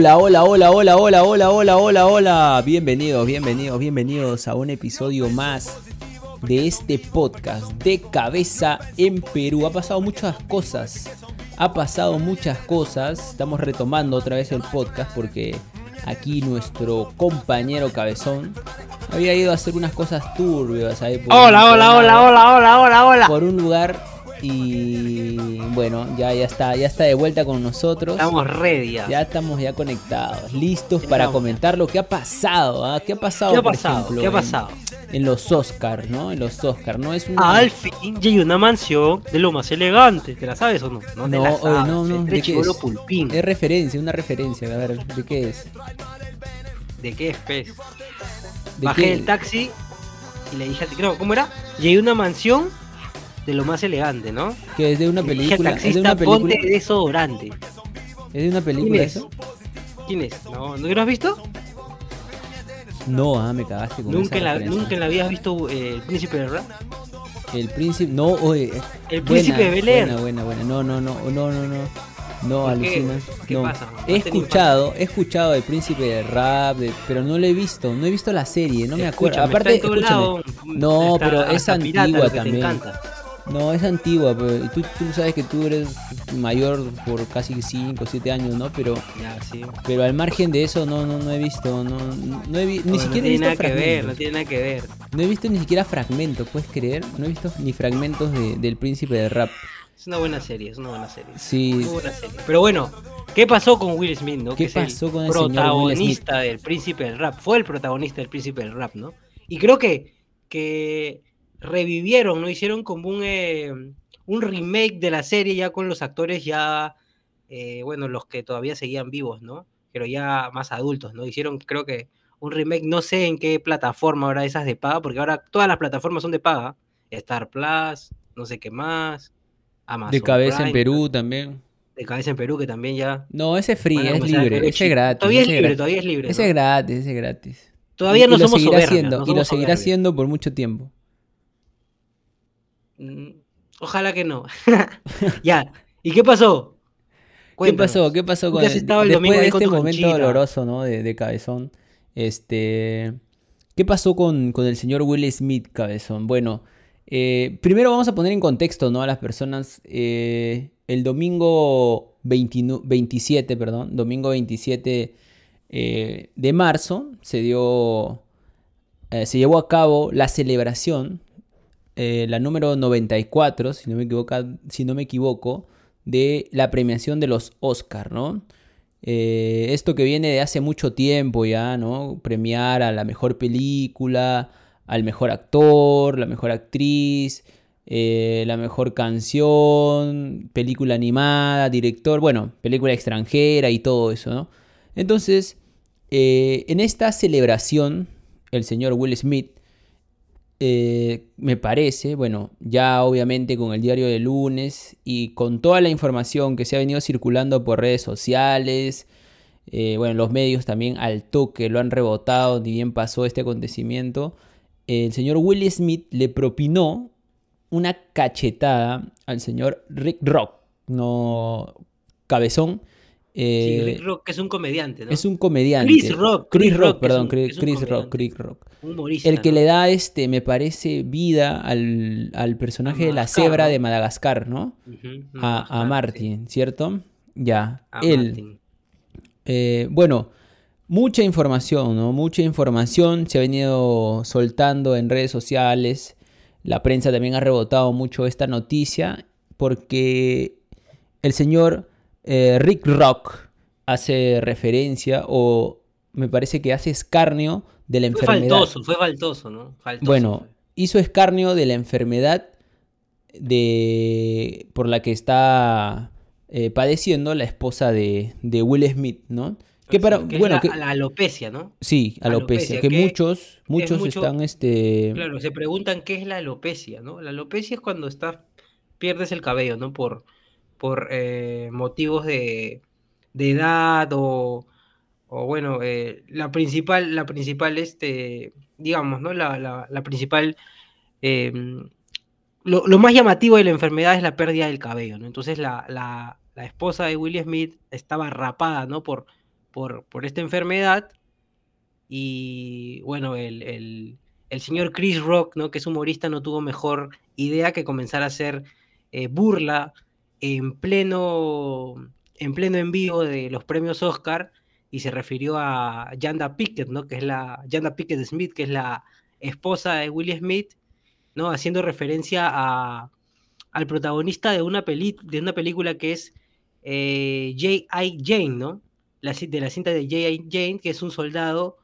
Hola, hola, hola, hola, hola, hola, hola, hola, hola. Bienvenidos, bienvenidos, bienvenidos a un episodio más de este podcast de cabeza en Perú. Ha pasado muchas cosas. Ha pasado muchas cosas. Estamos retomando otra vez el podcast porque aquí nuestro compañero Cabezón había ido a hacer unas cosas turbias ahí Hola, hola, hola, hola, hola, hola, hola. por un lugar y bueno, ya, ya está, ya está de vuelta con nosotros. Estamos ready ya. Ya estamos ya conectados, listos para estamos. comentar lo que ha pasado, ¿ah? ¿Qué ha pasado? ¿Qué ha por pasado? ejemplo, ¿Qué ha en- pasado? En, los Oscars, ¿no? En los Oscars, ¿no? Es un... Al fin llegué a una mansión de lo más elegante. ¿Te la sabes o no? No No, la sabes. no, no, Este ¿de qué es? pulpín. Es referencia, una referencia, a ver, ¿de qué es? ¿De qué es, pez? ¿De Bajé del taxi y le dije no, ¿cómo era? Llegué a una mansión de lo más elegante, ¿no? Que es de una película, es de una película, ponte desodorante. es de una ¿Quién película es? eso? ¿Quién es? ¿No, ¿no lo has visto? No, ah, me cagaste con ¿Nunca esa la. ¿Nunca la has visto eh, El Príncipe del Rap? El príncipe, no, oye, El buena, Príncipe de Bel Air. Buena, buena, buena. No, no, no, no, no, no. No, alucina. ¿Qué no. pasa? He ¿No has tenido escuchado, he escuchado el príncipe del rap, de- pero no lo he visto, no he visto la serie, no me acuerdo. Escúchame, Aparte, está en todo escúchame. lado, No, pero es antigua te también. encanta. No, es antigua, pero tú, tú sabes que tú eres mayor por casi 5 o 7 años, ¿no? Pero Ya, sí. pero al margen de eso no no no he visto, no no he vi- ni No, siquiera no he tiene visto nada que ver, no tiene nada que ver. No he visto ni siquiera fragmentos, ¿puedes creer? No he visto ni fragmentos de- del príncipe del rap. Es una buena serie, es una buena serie. Sí, buena serie. Pero bueno, ¿qué pasó con Will Smith, no? ¿Qué que es pasó el con el señor Will protagonista del Príncipe del Rap. Fue el protagonista del Príncipe del Rap, ¿no? Y creo que, que revivieron, ¿no? Hicieron como un, eh, un remake de la serie ya con los actores ya, eh, bueno, los que todavía seguían vivos, ¿no? Pero ya más adultos, ¿no? Hicieron, creo que, un remake, no sé en qué plataforma ahora esas de paga, porque ahora todas las plataformas son de paga. Star Plus, no sé qué más. Amazon de cabeza en Perú también. De cabeza en Perú, que también ya. No, ese es free, es libre, ese es gratis. Todavía es libre, gratis. todavía es libre. Ese es gratis, ese es gratis. Todavía Y- no y somos no y lo seguirá siendo por mucho tiempo. Mm, Ojalá que no. ya. ¿Y qué pasó? ¿Qué pasó? ¿Qué pasó con el- después de este momento doloroso, ¿no? De, de Cabezón. Este, ¿qué pasó con, con el señor Will Smith, Cabezón? Bueno, eh, primero vamos a poner en contexto, ¿no? A las personas. eh, el domingo 29 27, perdón, domingo 27 eh, de marzo se dio, se llevó a cabo la celebración, eh, la número 94, si no me equivoco, si no me equivoco, de la premiación de los Oscar, ¿no? Eh, esto que viene de hace mucho tiempo ya, ¿no? Premiar a la mejor película, al mejor actor, la mejor actriz, eh, la mejor canción, película animada, director, bueno, película extranjera y todo eso. Entonces, en esta celebración, el señor Will Smith, eh, me parece, bueno, ya obviamente con el diario de lunes y con toda la información que se ha venido circulando por redes sociales, eh, bueno, los medios también al toque lo han rebotado, ni bien pasó este acontecimiento, el señor Will Smith le propinó una cachetada al señor Rick Rock, no cabezón. Sí, eh, Rick Rock, que es un comediante, ¿no? es un comediante. Chris Rock, Chris Chris Rock, perdón, un- Chris, Rock. Chris Rock. Humorista. El que ¿no? le da, este, me parece, vida al, al personaje de la cebra ¿no? de Madagascar, ¿no? A, a sí. Martin, ¿cierto? Ya, A él. Eh, bueno, mucha información, ¿no? Mucha información se ha venido soltando en redes sociales. La prensa también ha rebotado mucho esta noticia porque el señor eh, Rick Rock hace referencia o me parece que hace escarnio de la Fue enfermedad. faltoso, fue faltoso, ¿no? Faltoso Bueno, hizo escarnio de la enfermedad de, por la que está eh, padeciendo la esposa de, de Will Smith, ¿no? Que para, que es bueno, la, que, la alopecia, ¿no? sí, alopecia, alopecia, que, que muchos, muchos mucho- están, este, Claro, se preguntan qué es la alopecia, ¿no? La alopecia es cuando estás, pierdes el cabello, ¿no? Por, por eh, motivos de, de edad o, o bueno, eh, la principal, la principal, este, digamos, ¿no? La, la, principal, eh, lo, más llamativo de la enfermedad es la pérdida del cabello, ¿no? Entonces la, la, la esposa de Will Smith estaba rapada, ¿no? Por, por, por esta enfermedad. Y bueno, el, el, el, señor Chris Rock, ¿no? que es humorista, no tuvo mejor idea que comenzar a hacer eh, burla en pleno, en pleno en vivo de los premios Oscar y se refirió a Janda Pickett, ¿no? que es la Janda Pickett Smith, que es la esposa de Will Smith, ¿no? haciendo referencia a, al protagonista de una, peli de una película que es eh, J.I. Jane, ¿no? La, de la cinta de J.I. Jane, que es un soldado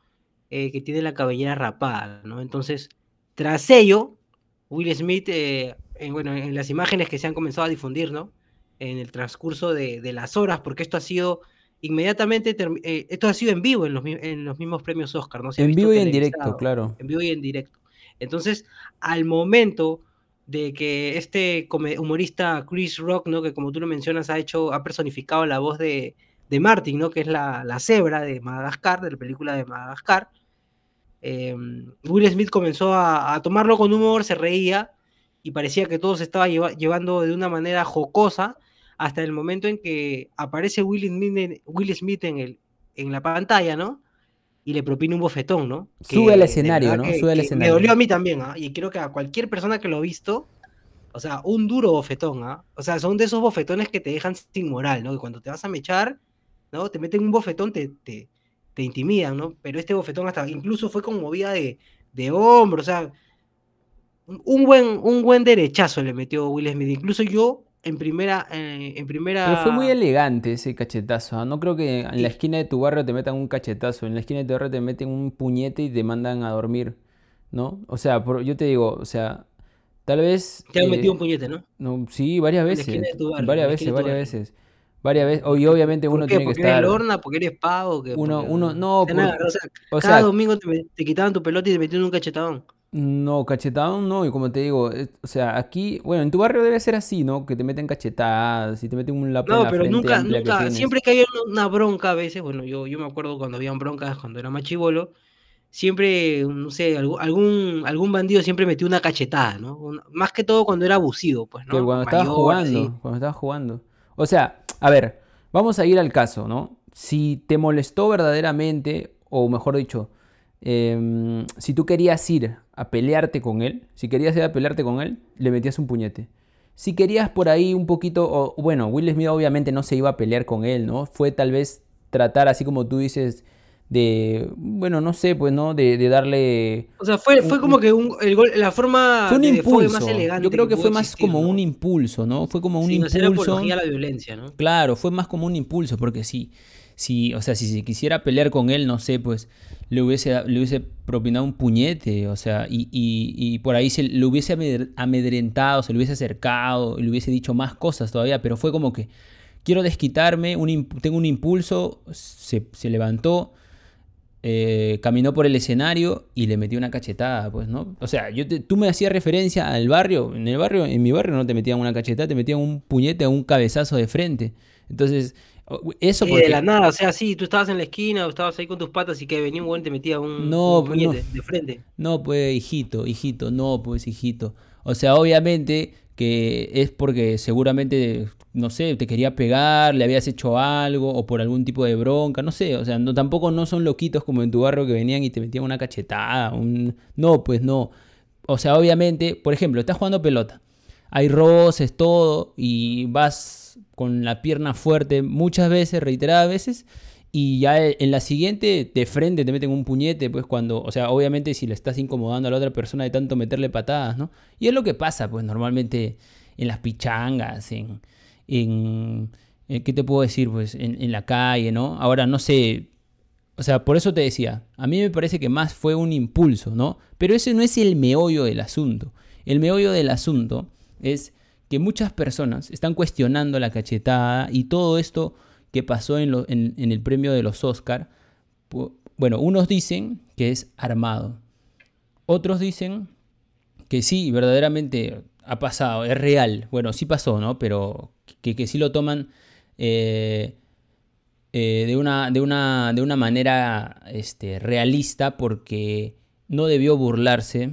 eh, que tiene la cabellera rapada, ¿no? Entonces, tras ello, Will Smith, eh, en, bueno, en las imágenes que se han comenzado a difundir, ¿no? En el transcurso de, de las horas, porque esto ha sido inmediatamente, eh, esto ha sido en vivo en los, en los mismos premios Oscar, ¿no? Se en vivo y en directo, claro. En vivo y en directo. Entonces, al momento de que este humorista Chris Rock, ¿no? Que como tú lo mencionas, ha hecho, ha personificado la voz de, de Martin, ¿no? Que es la, la, cebra de Madagascar, de la película de Madagascar. Em, Will Smith comenzó a, tomarlo con humor, se reía y parecía que todo se estaba llevando de una manera jocosa hasta el momento en que aparece Will Smith, Will Smith en, el, en la pantalla, ¿no? y le propina un bofetón, ¿no? Sube al escenario, ¿no? Sube al escenario. Me dolió a mí también, ¿ah? Y creo que a cualquier persona que lo ha visto, o sea, un duro bofetón, ¿ah? O sea, son de esos bofetones que te dejan sin moral, ¿no? Que cuando te vas a mechar, ¿no? Te meten un bofetón, te, te, te intimidan, ¿no? Pero este bofetón hasta incluso fue con movida de, de hombro, o sea, un buen, un buen derechazo le metió Will Smith. Incluso yo en primera, eh, en primera. Pero fue muy elegante ese cachetazo. ¿ah? No creo que en la esquina de tu barrio te metan un cachetazo. En la esquina de tu barrio te meten un puñete y te mandan a dormir. ¿No? O sea, yo te digo, o sea, tal vez. Te han metido un puñete, ¿no? No, sí, varias veces. varias veces, varias veces. Varias veces. Y obviamente uno tiene que estar. ¿Porque eres lorna? ¿Porque eres pavo? Que, uno, uno, no. o sea, cada domingo te, te, quitaban tu pelota y te metían un cachetadón. No, cachetado no, y como te digo, o sea, aquí, bueno, en tu barrio debe ser así, ¿no? Que te meten cachetadas y te meten un lápiz no, en la pero nunca, nunca, siempre que hay una bronca a veces, bueno, yo, yo me acuerdo cuando habían broncas cuando era más chivolo, siempre, no sé, algún, algún bandido siempre metió una cachetada, ¿no? más que todo cuando era abusivo, pues, ¿no? Que cuando estaba jugando, cuando estaba jugando. O sea, a ver, vamos a ir al caso, ¿no? Si te molestó verdaderamente, o mejor dicho, Em, si tú querías ir a pelearte con él, si querías ir a pelearte con él, le metías un puñete. Si querías por ahí un poquito, o, bueno, Will Smith obviamente no se iba a pelear con él, ¿no? Fue tal vez tratar, así como tú dices, de, bueno, no sé, pues, ¿no? De, darle... O sea, fue, fue como que un, el la forma fue un impulso. más elegante. Yo creo que, fue más como un impulso, ¿no? Fue como un impulso. No apología a la violencia, ¿no? Claro, fue más como un impulso, porque sí si, o sea, si se quisiera pelear con él, no sé, pues le hubiese, le hubiese propinado un puñete, o sea, y, y, por ahí se le hubiese amedrentado, se le hubiese acercado, y le hubiese dicho más cosas todavía, pero fue como que quiero desquitarme, un, tengo un impulso, se, se levantó, eh, caminó por el escenario y le metió una cachetada, pues, ¿no? O sea, yo tú me hacías referencia al barrio, en el barrio, en mi barrio no te metían una cachetada, te metían un puñete un cabezazo de frente. Entonces, eso de la nada, o sea, sí, tú estabas en la esquina o estabas ahí con tus patas y que venía un buen te metía un, no, puñete de frente. No, pues, hijito, hijito, no, pues, hijito. O sea, obviamente que es porque seguramente, no sé, te quería pegar, le habías hecho algo o por algún tipo de bronca, no sé, o sea, no, tampoco no son loquitos como en tu barrio que venían y te metían una cachetada, un... no, pues no. O sea, obviamente, por ejemplo, estás jugando pelota, hay roces, todo, y vas con la pierna fuerte muchas veces, reiteradas veces, y ya en la siguiente de frente te meten un puñete, pues cuando, o sea, obviamente si le estás incomodando a la otra persona de tanto meterle patadas, ¿no? Y es lo que pasa, pues normalmente en las pichangas, en, en, ¿qué te puedo decir? Pues en, en la calle, ¿no? Ahora no sé, o sea, por eso te decía, a mí me parece que más fue un impulso, ¿no? Pero ese no es el meollo del asunto. El meollo del asunto es que muchas personas están cuestionando la cachetada y todo esto que pasó en, el premio de los Oscar. Bueno, unos dicen que es armado. Otros dicen que sí, verdaderamente ha pasado, es real. Bueno, sí pasó, ¿no? Pero que, sí lo toman eh, eh, de, una, de, una, de, una, manera este, realista porque no debió burlarse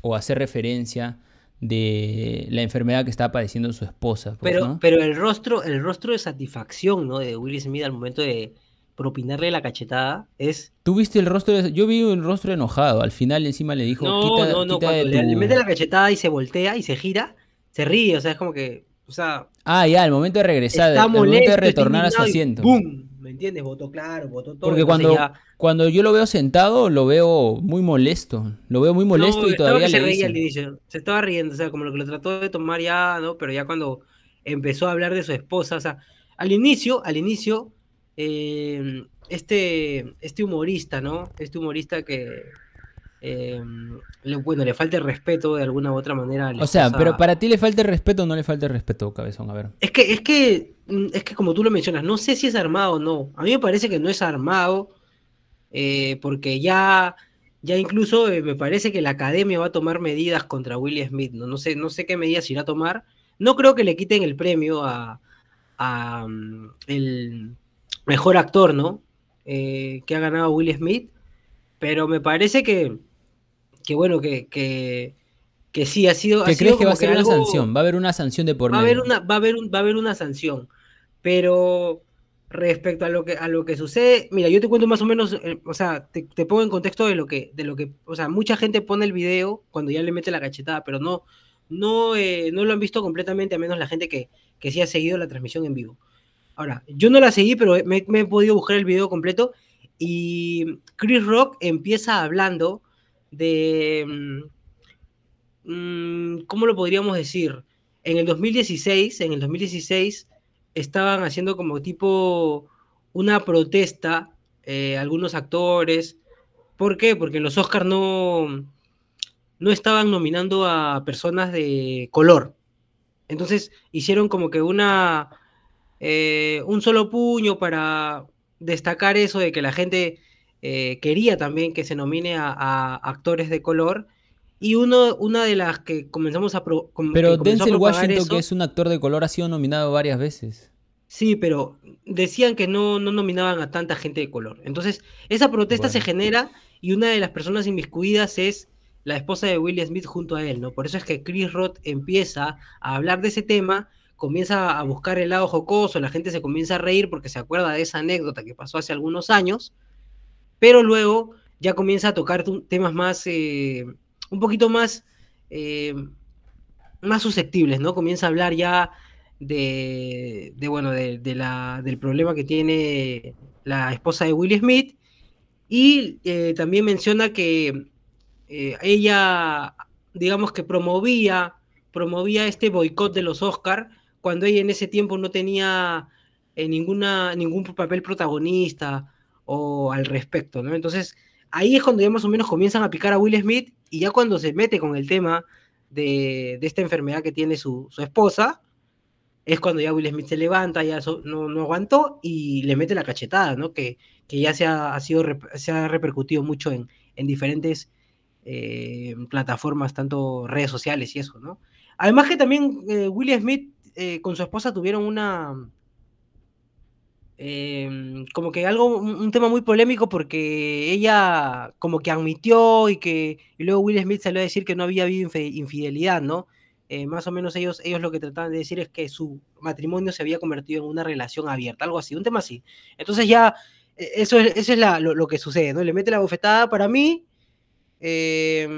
o hacer referencia de la enfermedad que estaba padeciendo su esposa. Pues, pero, pero el rostro, el rostro de satisfacción, ¿no? De Will Smith al momento de, propinarle la cachetada es... ¿Tú viste el rostro? De... Yo vi el rostro enojado. Al final encima le dijo... No, quita, no, no. quita Cuando le, mete la cachetada y se voltea y se gira, se ríe. O sea, es como que... O sea, Ah, ya, al momento de regresar, al momento de retornar a su asiento. ¡Bum! ¿Me entiendes? Votó claro, votó todo. Porque cuando, ya- cuando yo lo veo sentado, lo veo muy molesto. Lo veo muy molesto No, y todavía le dice. inicio. Se estaba riendo, o sea, como lo que lo trató de tomar ya, ¿no? Pero ya cuando empezó a hablar de su esposa, o sea, al inicio, al inicio, eh, este, este humorista, ¿no? Este humorista que, eh, le- bueno, le falta el respeto de alguna u otra manera. O sea, pero para ti le falta el respeto o no le falta el respeto, cabezón. A ver. Es que, es que, mm, es que como tú lo mencionas, no sé si es armado o no. A mí me parece que no es armado, eh, porque ya, ya incluso eh, me parece que la academia va a tomar medidas contra Will Smith. ¿no? No sé, no sé qué medidas irá a tomar. No creo que le quiten el premio a, a, mm, el mejor actor, ¿no? Que ha ganado Will Smith. Pero me parece que, que bueno, que, que, que sí, ha sido. ha ¿Qué sido crees que va a ser una algo- sanción? Va a haber una sanción de por va a haber una, va a haber un- va a haber una sanción. Pero respecto a lo que, a lo que sucede, mira, yo te cuento más o menos, eh, o sea, te, te pongo en contexto de lo que, de lo que, o sea, mucha gente pone el video cuando ya le mete la cachetada, pero no, no, eh, no lo han visto completamente, a menos la gente que, que sí ha seguido la transmisión en vivo. Ahora, yo no la seguí, pero me, me he podido buscar el video completo y Chris Rock empieza hablando de, mm, mm, ¿cómo lo podríamos decir? En el 2016, en el 2016 estaban haciendo como tipo una protesta eh, algunos actores. ¿Por qué? Porque los Oscars no, no estaban nominando a personas de color. Entonces hicieron como que una eh, un solo puño para destacar eso de que la gente eh, quería también que se nomine a, a actores de color. Y uno, una de las que comenzamos a pro- com- Pero Denzel Washington, eso- que es un actor de color, ha sido nominado varias veces. Sí, pero decían que no, no nominaban a tanta gente de color. Entonces, esa protesta se genera y una de las personas inmiscuidas es la esposa de Will Smith junto a él, ¿no? Por eso es que Chris Rock empieza a hablar de ese tema, comienza a buscar el lado jocoso, la gente se comienza a reír porque se acuerda de esa anécdota que pasó hace algunos años, pero luego ya comienza a tocar temas más, eh, un poquito más, eh, más susceptibles, ¿no? Comienza a hablar ya de, de, bueno, de, la, del problema que tiene la esposa de Will Smith y eh, también menciona que ella, digamos que promovía, promovía este boicot de los Oscar cuando ella en ese tiempo no tenía ninguna, ningún papel protagonista o al respecto, ¿no? Entonces, ahí es cuando ya más o menos comienzan a picar a Will Smith y ya cuando se mete con el tema de, de esta enfermedad que tiene su, su esposa, es cuando ya Will Smith se levanta, ya no, no aguantó y le mete la cachetada, ¿no? Que, que ya se ha, sido, se ha repercutido mucho en, en diferentes eh, plataformas, tanto redes sociales y eso, ¿no? Además que también eh, Will Smith eh, con su esposa tuvieron una... eh, como que algo, un, tema muy polémico porque ella como que admitió y que y luego Will Smith salió a decir que no había habido infidelidad, ¿no? Eh, más o menos ellos, ellos lo que trataban de decir es que su matrimonio se había convertido en una relación abierta, algo así, un tema así. Entonces ya, eh, eso es, eso es lo, lo que sucede, ¿no? Le mete la bofetada para mí. eh,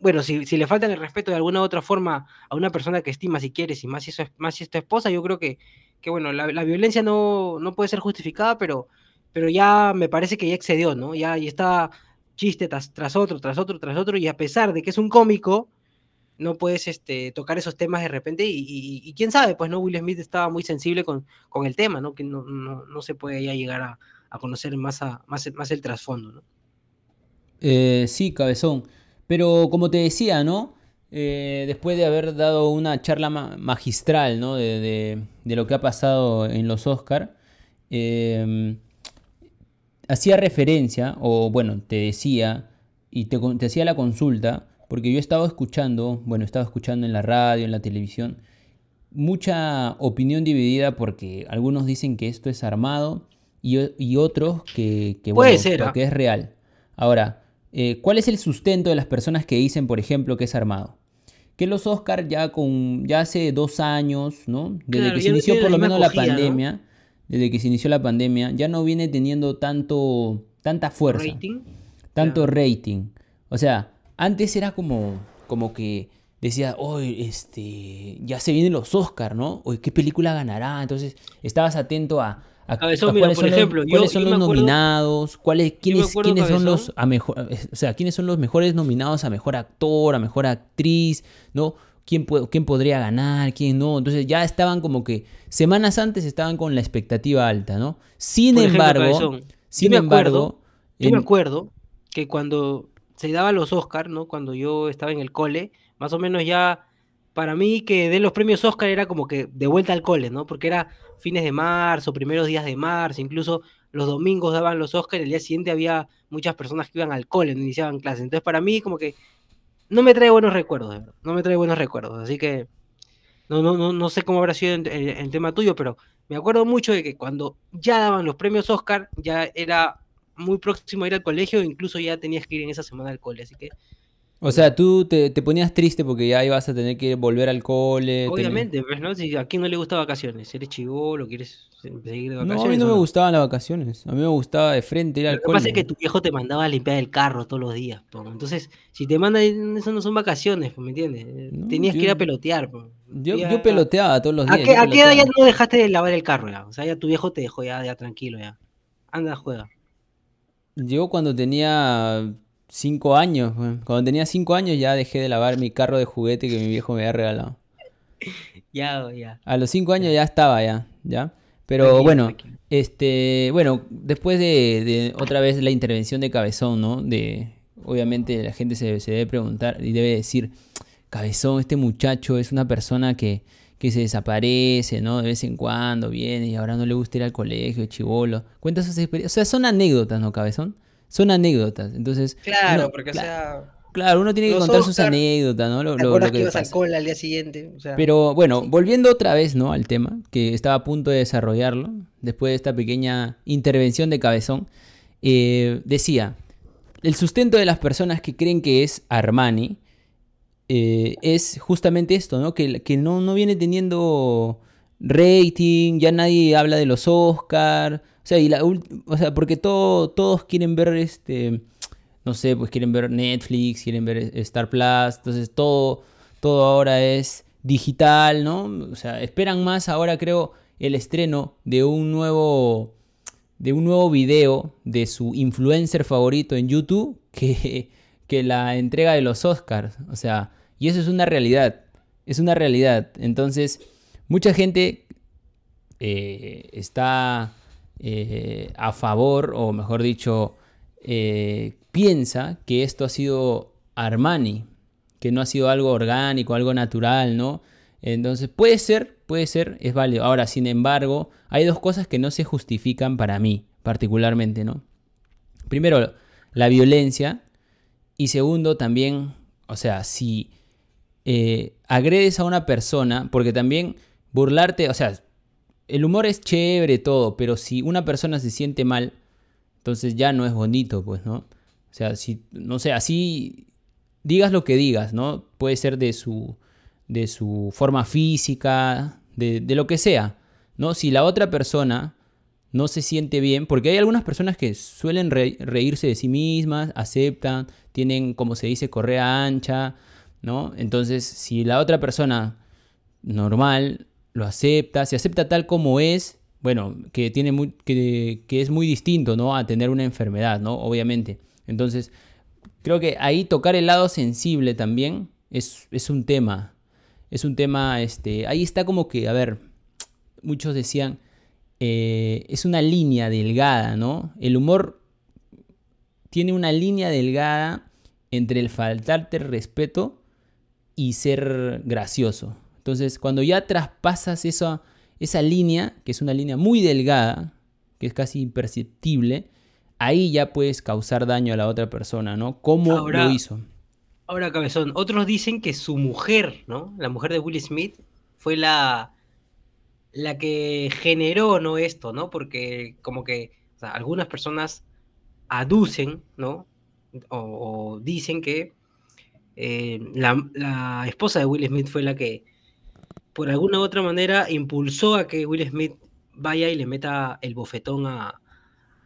bueno, si, si le faltan el respeto de alguna otra forma a una persona que estima si quieres, y más si, es, más si es tu esposa, yo creo que, que bueno, la, la violencia no, no puede ser justificada, pero, pero ya me parece que ya excedió, ¿no? Ya, y está chiste tras, tras otro, tras otro, tras otro, y a pesar de que es un cómico, no puedes este, tocar esos temas de repente, y, y- y quién sabe, pues no, Will Smith estaba muy sensible con, con el tema, ¿no? Que no, no, no se puede ya llegar a, a conocer más, a, más, más el trasfondo, ¿no? Eh, sí, cabezón. Pero como te decía, ¿no? Eh, después de haber dado una charla ma- magistral, ¿no? De, de- de lo que ha pasado en los Oscar, eh, hacía referencia, o bueno, te decía, y te, hacía la consulta, porque yo estaba escuchando, bueno, estaba escuchando en la radio, en la televisión, mucha opinión dividida porque algunos dicen que esto es armado y, otros que, bueno, ser, que- ¿ah? que es real. Ahora, eh, ¿cuál es el sustento de las personas que dicen, por ejemplo, que es armado? Que los Oscar ya con ya hace dos años, ¿no? Desde Claro, que se inició por la lo menos la pandemia, desde que se inició la pandemia, ya no viene teniendo tanto, tanta fuerza. Rating. Tanto rating. O sea, antes era como, como que decía, hoy este, ya se vienen los Oscars, ¿no? Hoy, ¿qué película ganará? Entonces, estabas atento a, Cabezón, a mira, por son ejemplo, los, yo- cuáles son yo los acuerdo- nominados, cuáles, quiénes, quiénes son los a mejor, o sea, quiénes son los mejores nominados a mejor actor, a mejor actriz, ¿no? ¿Quién, puede- quién podría ganar, quién no? Entonces ya estaban como que semanas antes estaban con la expectativa alta, ¿no? Sin Por ejemplo, embargo, Cabezón, sin yo acuerdo- embargo, Yo me acuerdo que cuando se daban los Oscars, ¿no? Cuando yo estaba en el cole, más o menos ya para mí que den los premios Oscar era como que de vuelta al cole, ¿no? Porque era fines de marzo, primeros días de marzo, incluso los domingos daban los Oscars y el día siguiente había muchas personas que iban al cole, no iniciaban clases. Entonces para mí como que no me trae buenos recuerdos, verdad, no me trae buenos recuerdos. Así que no, no, no, no sé cómo habrá sido el tema tuyo, pero me acuerdo mucho de que cuando ya daban los premios Oscar, ya era muy próximo a ir al colegio, incluso ya tenías que ir en esa semana al cole, así que o sea, tú te, te ponías triste porque ya ibas a tener que volver al cole. obviamente, pues, ¿no? Si a quién no le gusta vacaciones, eres chivolo, quieres seguir de vacaciones. No, a mí no me gustaban las vacaciones. A mí me gustaba de frente ir al Lo que pasa cole. es que tu viejo te mandaba a limpiar el carro todos los días, entonces si te mandan, eso no son vacaciones, ¿me entiendes? Eh, No, Tenías que ir a pelotear. Yo, Ya- yo peloteaba todos los ¿A días. qué, a qué edad ya no dejaste de lavar el carro ya? O sea, ya tu viejo te dejó ya, ya tranquilo ya. Anda, juega. Yo cuando tenía cinco años, cuando tenía cinco años ya dejé de lavar mi carro de juguete que mi viejo me había regalado. Ya, ya. A los cinco años ya estaba ya, ¿ya? Pero bueno, este, bueno, después de, de otra vez la intervención de Cabezón, ¿no? De, obviamente la gente se, se debe preguntar y debe decir, Cabezón, este muchacho es una persona que, que se desaparece, ¿no? De vez en cuando viene y ahora no le gusta ir al colegio, chivolo. Cuenta sus experiencias. O sea, son anécdotas, ¿no, Cabezón? Son anécdotas. Entonces, Claro, uno- porque sea, Claro, uno tiene que contar sus anécdotas, ¿no? Lo, ¿te lo- lo acuerdas que que ibas al día siguiente? O sea, Pero bueno, volviendo otra vez, ¿no? Al tema, que estaba a punto de desarrollarlo, después de esta pequeña intervención de Cabezón, eh, decía, el sustento de las personas que creen que es Armani eh, es justamente esto, ¿no? Que, que no, no viene teniendo rating, ya nadie habla de los Oscar, o sea, y la o sea, porque todo, todos quieren ver este, no sé, pues quieren ver Netflix, quieren ver Star Plus, entonces todo, todo ahora es digital, ¿no? O sea, esperan más ahora creo el estreno de un nuevo de un nuevo video de su influencer favorito en YouTube que, que la entrega de los Oscars. O sea, y eso es una realidad. Es una realidad. Entonces, mucha gente eh, está eh, a favor, o mejor dicho, eh, piensa que esto ha sido Armani, que no ha sido algo orgánico, algo natural, ¿no? Entonces, puede ser, puede ser, es válido. Ahora, sin embargo, hay dos cosas que no se justifican para mí, particularmente, ¿no? Primero, la violencia. Y segundo, también, o sea, si eh, agredes a una persona, porque también burlarte, o sea, el humor es chévere, todo, pero si una persona se siente mal, entonces ya no es bonito, pues, ¿no? O sea, si, no sé, así digas lo que digas, ¿no? Puede ser de su, de su forma física, de, lo que sea, ¿no? Si la otra persona no se siente bien, porque hay algunas personas que suelen re- reírse de sí mismas, aceptan, tienen, como se dice, correa ancha, ¿no? Entonces, si la otra persona normal lo acepta, se acepta tal como es, bueno, que, tiene muy, que, que es muy distinto, ¿no? A tener una enfermedad, ¿no? Obviamente. Entonces, creo que ahí tocar el lado sensible también es, es un tema. Es un tema, este, ahí está como que, a ver, muchos decían, eh, es una línea delgada, ¿no? El humor tiene una línea delgada entre el faltarte respeto y ser gracioso. Entonces, cuando ya traspasas esa, esa línea, que es una línea muy delgada, que es casi imperceptible, ahí ya puedes causar daño a la otra persona, ¿no? ¿Cómo Ahora- lo hizo? Ahora, Cabezón, otros dicen que su mujer, ¿no? La mujer de Will Smith fue la, la que generó, ¿no? Esto, ¿no? Porque como que o sea, algunas personas aducen, ¿no? O, o dicen que eh, la, la esposa de Will Smith fue la que, por alguna u otra manera, impulsó a que Will Smith vaya y le meta el bofetón a,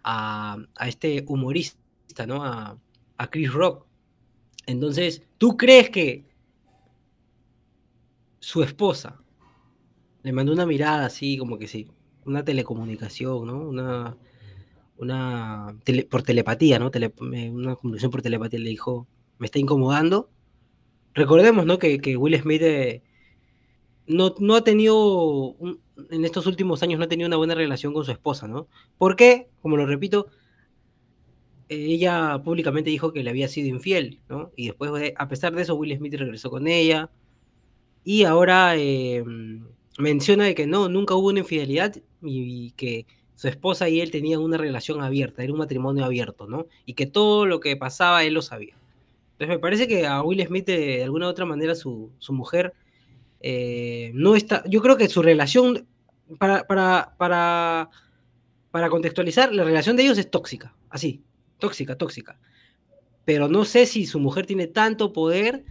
a, este humorista, ¿no? A, a Chris Rock. Entonces, ¿tú crees que su esposa le mandó una mirada así, como que sí, una telecomunicación, ¿no? Una, una por telepatía, ¿no? una comunicación por telepatía le dijo, me está incomodando. Recordemos, ¿no? Que, Will Smith eh, no, no, ha tenido, en estos últimos años no ha tenido una buena relación con su esposa, ¿no? ¿Por qué? Como lo repito, ella públicamente dijo que le había sido infiel, ¿no? Y después, a pesar de eso, Will Smith regresó con ella. Y ahora em, menciona de que no, nunca hubo una infidelidad y, que su esposa y él tenían una relación abierta, era un matrimonio abierto, ¿no? Y que todo lo que pasaba él lo sabía. Entonces me parece que a Will Smith de, alguna u otra manera su, su mujer eh, no está, yo creo que su relación, para, para, para, para contextualizar, la relación de ellos es tóxica, así, tóxica, tóxica. Pero no sé si su mujer tiene tanto poder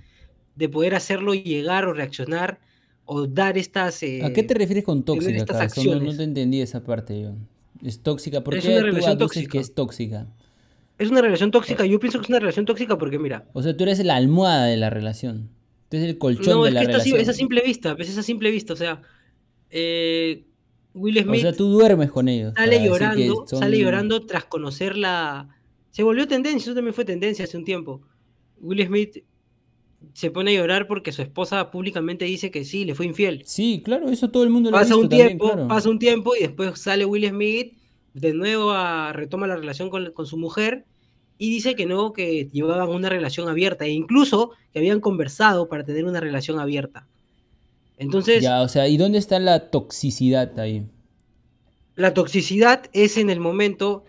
de poder hacerlo llegar o reaccionar o dar estas... ¿A qué te refieres con tóxica? Estas acciones? No, te entendí esa parte yo. Es tóxica. ¿Por es qué una relación tóxica. que es tóxica? Es una relación tóxica. Yo pienso que es una relación tóxica porque, mira... O sea, tú eres la almohada de la relación. Eres el colchón de la relación. No, es a simple vista. Es a simple vista. O sea, eh, Will Smith... O sea, tú duermes con ellos. Sale llorando, sale llorando tras conocer la... Se volvió tendencia, eso también fue tendencia hace un tiempo. Will Smith se pone a llorar porque su esposa públicamente dice que sí, le fue infiel. Sí, claro, eso todo el mundo lo pasa ha un tiempo, Pasa un tiempo y después sale Will Smith, de nuevo a, retoma la relación con, su mujer y dice que no, que llevaban una relación abierta e incluso que habían conversado para tener una relación abierta. Entonces... Ya, o sea, ¿y dónde está la toxicidad ahí? La toxicidad es en el momento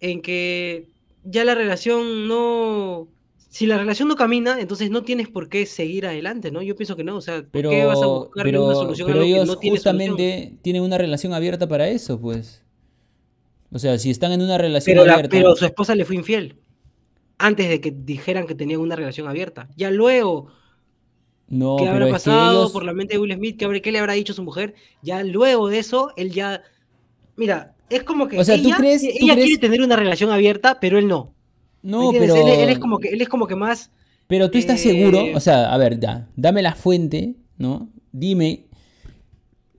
en que ya la relación no si la relación no camina, entonces no tienes por qué seguir adelante, ¿no? Yo pienso que no, o sea, ¿por qué vas a buscar una solución pero ellos no justamente tienen una relación abierta para eso, pues. O sea, si están en una relación abierta. pero su esposa le fue infiel. Antes de que dijeran que tenían una relación abierta. Ya luego. No, ¿Qué habrá pasado por la mente de Will Smith? ¿Qué, ¿Qué, le habrá dicho su mujer? Ya luego de eso, él ya. Mira, es como que. O sea, ¿tú crees, ella quiere tener una relación abierta, pero él no. No, pero. Él, es como que, él es como que más. Pero tú estás seguro, eh, o sea, a ver, ya, dame la fuente, ¿no? Dime.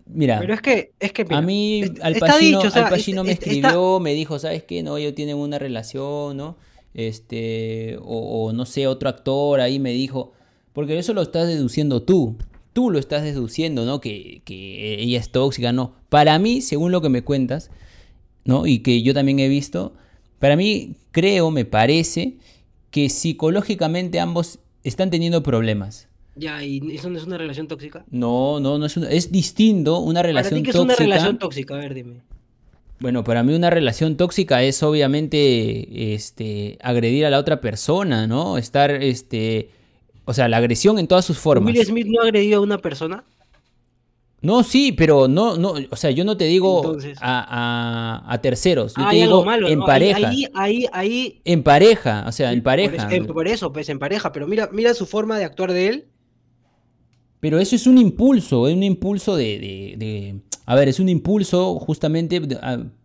Mira. Pero es que. Es que a mí, Al Pacino, me escribió, me dijo, ¿sabes qué? No, ellos tienen una relación, ¿no? Este. O, no sé, otro actor ahí me dijo. Porque eso lo estás deduciendo tú. Tú lo estás deduciendo, ¿no? Que, que ella es tóxica, no. Para mí, según lo que me cuentas, ¿no? Y que yo también he visto para mí, creo, me parece, que psicológicamente ambos están teniendo problemas. Ya, ¿y eso no es una relación tóxica? No, no, no es una, es distinto una relación tóxica. ¿Para ti qué es una relación tóxica? A ver, dime. Bueno, para mí una relación tóxica es obviamente este, agredir a la otra persona, ¿no? Estar, este, o sea, la agresión en todas sus formas. ¿Will Smith no agredió a una persona? No, sí, pero no, no, o sea, yo no te digo a, terceros, yo te digo en pareja. Ahí, ahí, ahí, En pareja, o sea, en pareja. Por eso, pues en pareja, pero mira, mira su forma de actuar de él. Pero eso es un impulso, es un impulso de, a ver, es un impulso justamente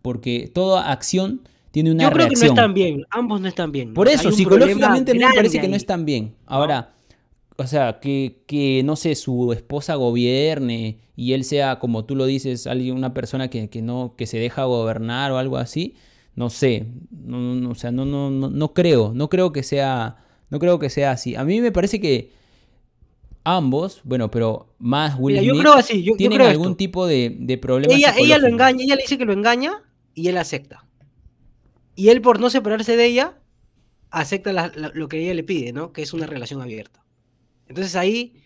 porque toda acción tiene una reacción. Yo creo que no están bien, ambos no están bien. Por eso, psicológicamente a mí me parece que no están bien. Ahora o sea, que, no sé, su esposa gobierne y él sea, como tú lo dices, alguien, una persona que, no, que se deja gobernar o algo así, no sé, no, o sea, no, no, no, creo, no creo que sea, no creo que sea así. A mí me parece que ambos, bueno, pero más Will Smith, tienen algún tipo de, de problema. Ella, ella lo engaña, ella le dice que lo engaña y él acepta. Y él por no separarse de ella, acepta lo que ella le pide, ¿no? Que es una relación abierta. Entonces ahí.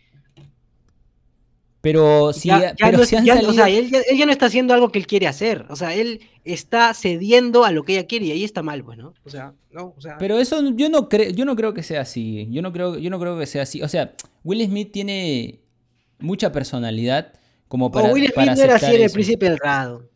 Pero si. Ya, no, o sea, él, ya no está haciendo algo que él quiere hacer. O sea, él está cediendo a lo que ella quiere y ahí está mal, bueno. Pues, o sea, no, o sea. Pero eso yo no creo, yo no creo que sea así. Yo no creo, yo no creo que sea así. O sea, Will Smith tiene mucha personalidad como para. O Will Smith no era así en el príncipe del rado.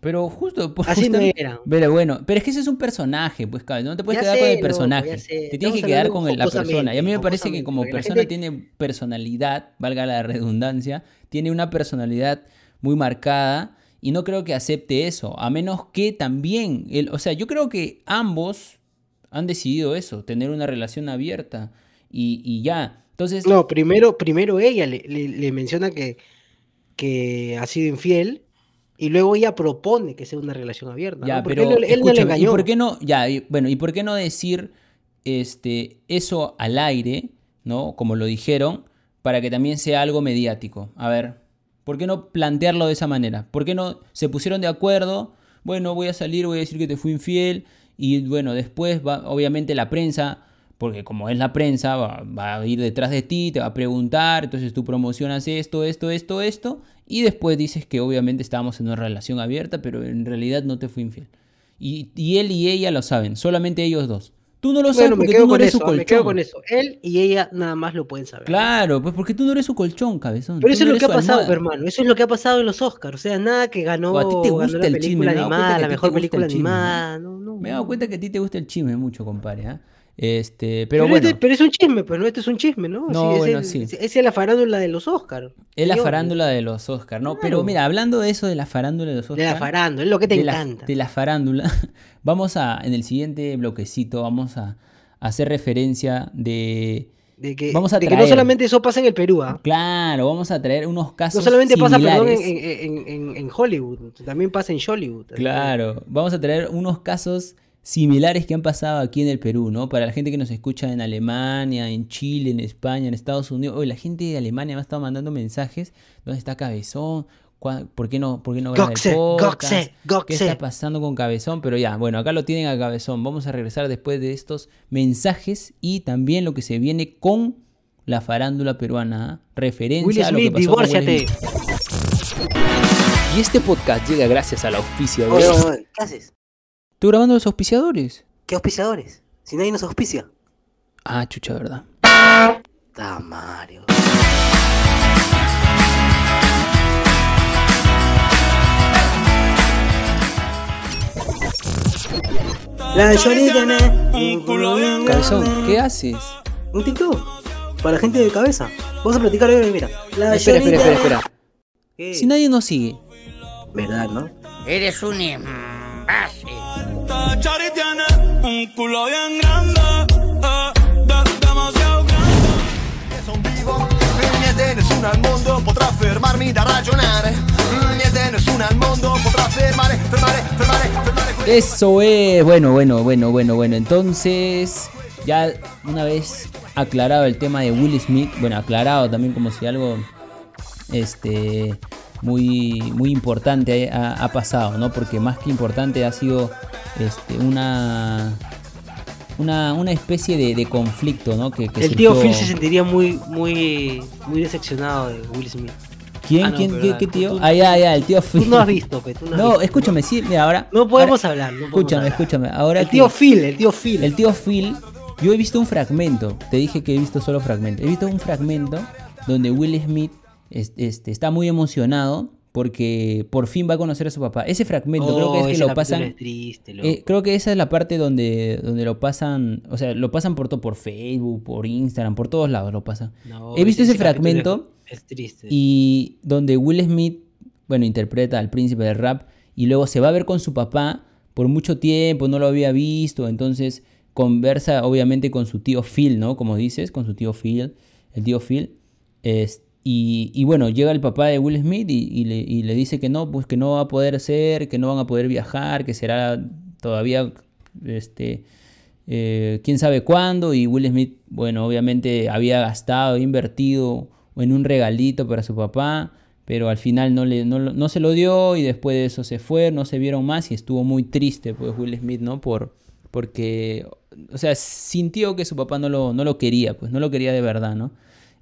Pero justo. Así no era. Pero bueno, pero es que ese es un personaje, pues, no te puedes quedar con el personaje. te tienes que quedar con la persona. Y a mí me parece que como persona tiene personalidad, valga la redundancia, tiene una personalidad muy marcada y no creo que acepte eso, a menos que también, o sea, yo creo que ambos han decidido eso, tener una relación abierta y, ya. Entonces... No, primero, primero ella le, menciona que, que ha sido infiel y luego ella propone que sea una relación abierta. Ya, pero él, no le engañó. ¿y por qué no, ya, bueno, y por qué no decir este, eso al aire, ¿no? Como lo dijeron, para que también sea algo mediático. A ver, ¿por qué no plantearlo de esa manera? ¿Por qué no se pusieron de acuerdo? Bueno, voy a salir, voy a decir que te fui infiel. Y bueno, después va, obviamente la prensa, porque como es la prensa, va, va, a ir detrás de ti, te va a preguntar, entonces tú promocionas esto, esto, esto, esto, y después dices que obviamente estábamos en una relación abierta, pero en realidad no te fui infiel. Y, y él y ella lo saben, solamente ellos dos. Tú no lo sabes porque tú no eres su colchón. Me quedo con eso. Él y ella nada más lo pueden saber. Claro, pues porque tú no eres su colchón, cabezón. Pero eso es lo que ha pasado, hermano. Eso es lo que ha pasado en los Oscars. O sea, nada que ganó, a ti te gusta la el película chisme, animada, la mejor película animada. me he dado cuenta que a ti te gusta el chisme mucho, compadre. ¿ah? Este, pero, bueno. Este, pero es un chisme, pues no, este es un chisme, ¿no? no sí, bueno, es, sí. es, la farándula de los Oscars. Es la farándula de los Oscars, ¿no? Pero mira, hablando de eso de la farándula de los Oscars. De la farándula, es lo que te encanta. de la farándula, vamos a, en el siguiente bloquecito, vamos a, hacer referencia de... De que, vamos a que no solamente eso pasa en el Perú, ¿ah? Claro, vamos a traer unos casos. No solamente pasa, perdón, en, Hollywood, también pasa en Hollywood. Claro, vamos a traer unos casos similares que han pasado aquí en el Perú, ¿no? Para la gente que nos escucha en Alemania, en Chile, en España, en Estados Unidos. Hoy la gente de Alemania me ha estado mandando mensajes. ¿Dónde está Cabezón? ¿Por qué no, por qué no graba el podcast? ¿Qué está pasando con Cabezón? Pero ya, bueno, acá lo tienen a Cabezón. Vamos a regresar después de estos mensajes y también lo que se viene con la farándula peruana. ¿ah? Referencia a lo que pasó Con Will Y este podcast llega gracias al auspicio de... ¿Qué haces? Estoy grabando los auspiciadores. ¿Qué auspiciadores? Si nadie nos auspicia. Ah, chucha, ¿verdad? Da Mario. La un culo Cabezón, ¿qué haces? Un TikTok. Para la gente de cabeza. Vamos a platicar hoy, mira. La espera, espera, espera, espera. Si nadie nos sigue. ¿Verdad, no? Eres un imbécil. Un culo bien grande. Eh, demasiado grande. Sono vivo, niente nessuno al mondo potrà fermarmi da ragionare. Niente nessuno al mondo potrà fermare, fermare, fermare, fermare. Eso es, bueno, bueno, bueno, bueno, bueno. Entonces, ya una vez aclarado el tema de Will Smith, bueno, aclarado también como si algo este muy muy importante ha, pasado, ¿no? Porque más que importante ha sido este, una una, una especie de, conflicto, ¿no? Que, el tío Phil se sentiría muy muy muy decepcionado de Will Smith. ¿Quién? Ah, ¿Quién? ¿Qué, tío? Ah, ya, ya, el tío Phil. Tú no has visto, pe, no, escúchame, sí, mira, ahora. No podemos hablar. No escúchame, escúchame. Ahora el tío Phil, el tío Phil. El tío Phil, yo he visto un fragmento. Te dije que he visto solo fragmentos. He visto un fragmento donde Will Smith este, está muy emocionado porque por fin va a conocer a su papá. Ese fragmento creo que es que oh, lo pasan. Triste, eh, creo que esa es la parte donde, donde lo pasan, o sea, lo pasan por todo, por Facebook, por Instagram, por todos lados lo pasan. He visto ese, fragmento es triste. y donde Will Smith, bueno, interpreta al príncipe del rap y luego se va a ver con su papá por mucho tiempo, no lo había visto, entonces conversa obviamente con su tío Phil, ¿no? Como dices, con su tío Phil, el tío Phil. Este, y, bueno, llega el papá de Will Smith y, le, dice que no, pues que no va a poder ser, que no van a poder viajar, que será todavía, este, eh, quién sabe cuándo. Y Will Smith, bueno, obviamente había gastado, invertido en un regalito para su papá, pero al final no, le, no, se lo dio y después de eso se fue, no se vieron más y estuvo muy triste, pues Will Smith, ¿no? Por, porque, o sea, sintió que su papá no lo, no lo quería, pues no lo quería de verdad, ¿no?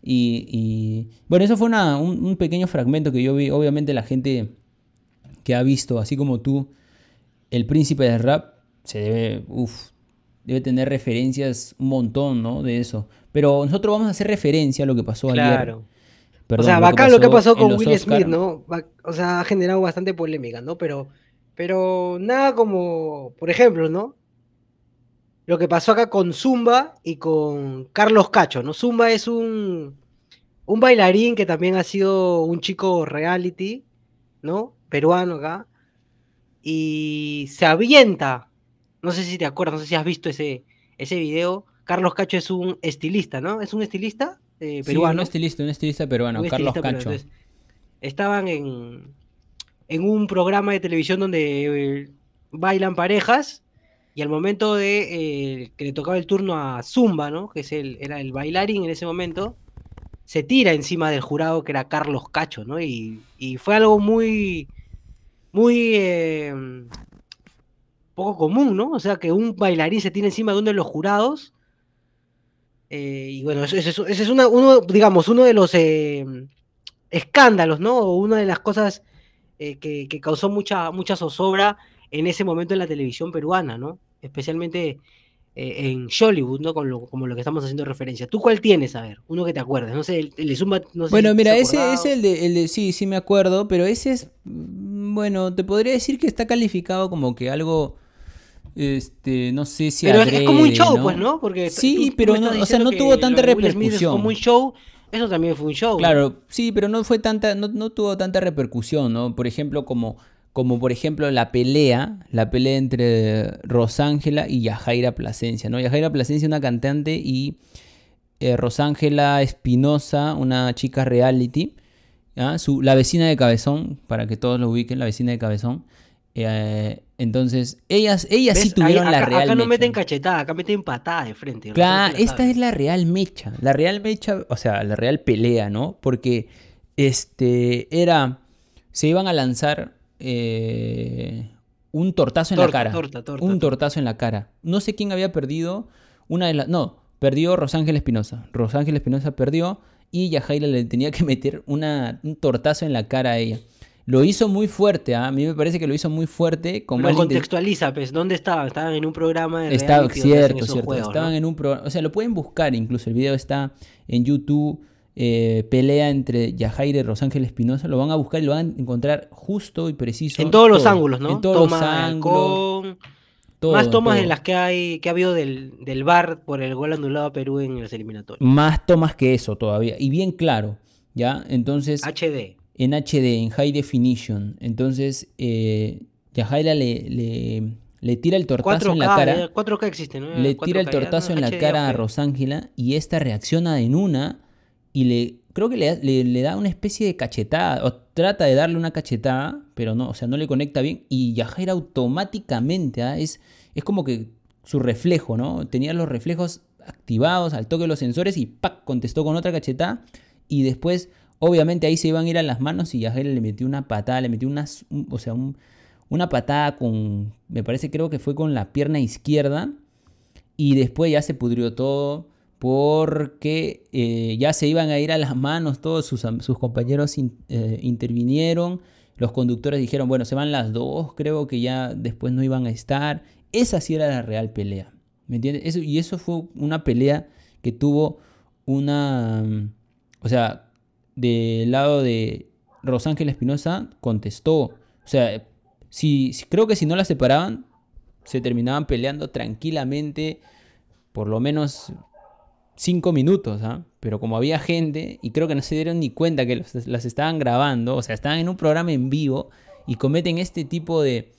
Y, bueno, eso fue un, pequeño fragmento que yo vi. Obviamente la gente que ha visto, así como tú, el príncipe del rap, se debe, uf, debe tener referencias un montón, ¿no? De eso. Pero nosotros vamos a hacer referencia a lo que pasó claro. ayer. o sea, bacán lo que pasó con Will Smith, ¿no? O sea, ha generado bastante polémica, ¿no? Pero, pero nada como, por ejemplo, ¿no? Lo que pasó acá con Zumba y con Carlos Cacho, ¿no? Zumba es un, un bailarín que también ha sido un chico reality, ¿no? peruano acá, y se avienta. No sé si te acuerdas, no sé si has visto ese, ese video. Carlos Cacho es un estilista, ¿no? ¿Es un estilista eh, Sí, peruano? un estilista, un estilista peruano, Un Carlos estilista peruano. Cacho. Entonces, estaban en, en un programa de televisión donde eh, bailan parejas y al momento de eh, que le tocaba el turno a Zumba, ¿no? que es el, era el bailarín en ese momento, se tira encima del jurado que era Carlos Cacho, ¿no? Y, y fue algo muy, muy eh, poco común, ¿no? O sea, que un bailarín se tira encima de uno de los jurados. eh, y bueno, ese, es- uno, digamos, uno de los escándalos, ¿no? O una de las cosas que, que causó mucha, mucha zozobra en ese momento en la televisión peruana, ¿no? Especialmente eh, en Hollywood, ¿no? Con lo, como lo que estamos haciendo referencia. ¿Tú cuál tienes? A ver, uno que te acuerdes. No sé, el, el de Zumba, no sé Bueno, si mira, ese es el de, el de- sí, sí me acuerdo, pero ese es, mm, bueno, te podría decir que está calificado como que algo, este, no sé si Pero es, es como un show, ¿no? pues, ¿no? Porque Sí, tú- pero no- o sea, no tuvo tanta es repercusión. como un show, eso también fue un show. Claro, sí, pero no fue tanta, no, no tuvo tanta repercusión, ¿no? Por ejemplo, como, como por ejemplo la pelea, la pelea entre Rosángela y Yajaira Plasencia, ¿no? Yajaira Plasencia, una cantante, y eh, Rosángela Espinosa, una chica reality, ¿ya? Su, la vecina de Cabezón, para que todos lo ubiquen, la vecina de Cabezón. Eh, entonces, ellas, ellas sí tuvieron la real acá no mecha. meten cachetada, acá meten patada de frente. Claro, esta es la real mecha, la real mecha, o sea, la real pelea, ¿no? Porque este era, se iban a lanzar eh, un tortazo en la cara, torta, torta, un torta. tortazo en la cara. No sé quién había perdido, una de las, no, perdió Rosángel Espinosa, Rosángel Espinosa perdió y Yajaira le tenía que meter una, un tortazo en la cara a ella. Lo hizo muy fuerte, ¿ah? a mí me parece que lo hizo muy fuerte. Con contextualiza, pues, ¿dónde estaban? Estaban en un programa de Estaba, reality cierto, cierto. juegos, Estaban ¿no? en un programa. O sea, lo pueden buscar incluso. El video está en YouTube. Eh, pelea entre Yajaira y Rosángel Espinosa. Lo van a buscar y lo van a encontrar justo y preciso. En todos los ángulos, ¿no? En todos Toma los ángulos. todo, más tomas de todo. las que hay que ha habido del, del VAR por el gol anulado a Perú en las eliminatorias. Más tomas que eso todavía. Y bien claro. ¿Ya? Entonces. HD. en HD, en High Definition. Entonces, eh, Yajaira le, le, le tira el tortazo 4K, en la cara. eh, 4K existe, ¿no? le 4K, tira el tortazo en la cara a. Rosángela y esta reacciona en una y le creo que le, le- da una especie de cachetada o trata de darle una cachetada, pero no, o sea, no le conecta bien y Yajaira automáticamente ¿ah? es, es como que su reflejo, ¿no? Tenía los reflejos activados al toque de los sensores y ¡pac! contestó con otra cachetada y después obviamente ahí se iban a ir a las manos y Yajaira le metió una patada, le metió unas, un- o sea, un- una patada con, me parece creo que fue con la pierna izquierda y después ya se pudrió todo porque eh, ya se iban a ir a las manos, todos sus, sus compañeros eh, intervinieron, los conductores dijeron, bueno, se van las dos, creo que ya después no iban a estar. Esa sí era la real pelea, ¿me entiendes? Eso, y eso fue una pelea que tuvo una, mm, o sea, del lado de Rosángel Espinosa contestó, o sea, si- creo que si no la separaban, se terminaban peleando tranquilamente por lo menos cinco minutos, ¿ah? Pero como había gente, y creo que no se dieron ni cuenta que las estaban grabando, o sea, estaban en un programa en vivo y cometen este tipo de...